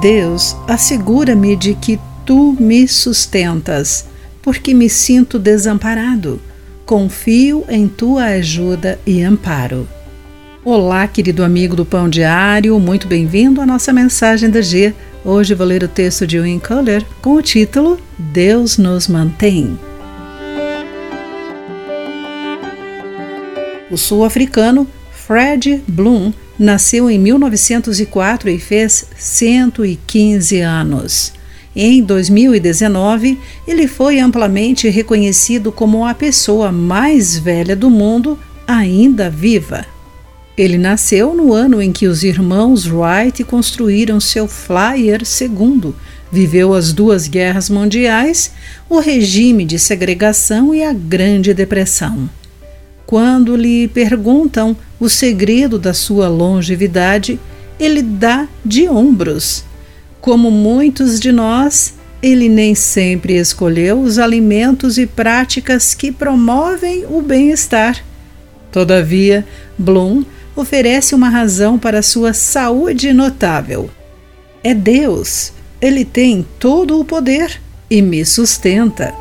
Deus, assegura-me de que tu me sustentas, porque me sinto desamparado. Confio em tua ajuda e amparo. Olá, querido amigo do Pão Diário, muito bem-vindo à nossa mensagem da G. Hoje vou ler o texto de Win Culler com o título Deus nos mantém. O sul-africano Fred Bloom nasceu em 1904 e fez 115 anos. Em 2019, ele foi amplamente reconhecido como a pessoa mais velha do mundo ainda viva. Ele nasceu no ano em que os irmãos Wright construíram seu Flyer II, viveu as duas guerras mundiais, o regime de segregação e a Grande Depressão. Quando lhe perguntam o segredo da sua longevidade, ele dá de ombros como muitos de nós, ele nem sempre escolheu os alimentos e práticas que promovem o bem-estar. Todavia, Bloom oferece uma razão para sua saúde notável. É Deus. Ele tem todo o poder e me sustenta.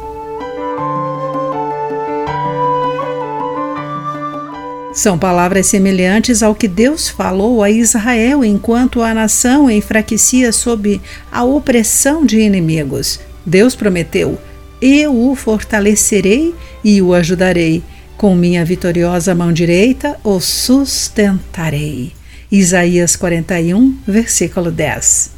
São palavras semelhantes ao que Deus falou a Israel enquanto a nação enfraquecia sob a opressão de inimigos. Deus prometeu: Eu o fortalecerei e o ajudarei. Com minha vitoriosa mão direita o sustentarei. Isaías 41, versículo 10.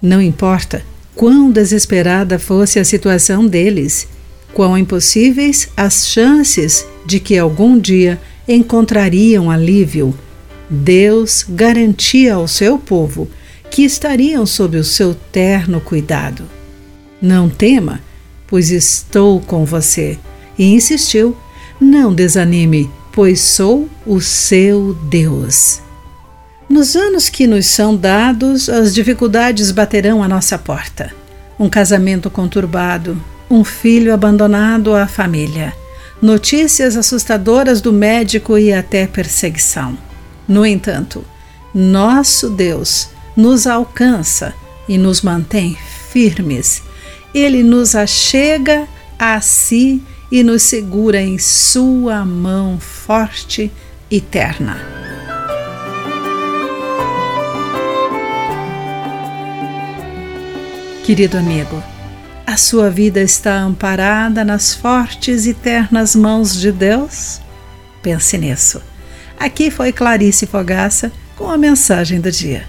Não importa quão desesperada fosse a situação deles, quão impossíveis as chances de que algum dia encontrariam alívio, Deus garantia ao seu povo que estariam sob o seu terno cuidado. Não tema, pois estou com você. E insistiu: Não desanime, pois sou o seu Deus. Nos anos que nos são dados, as dificuldades baterão à nossa porta. Um casamento conturbado, um filho abandonado à família, notícias assustadoras do médico e até perseguição. No entanto, nosso Deus nos alcança e nos mantém firmes. Ele nos achega a si e nos segura em Sua mão forte e terna. Querido amigo, a sua vida está amparada nas fortes e ternas mãos de Deus? Pense nisso. Aqui foi Clarice Fogaça com a mensagem do dia.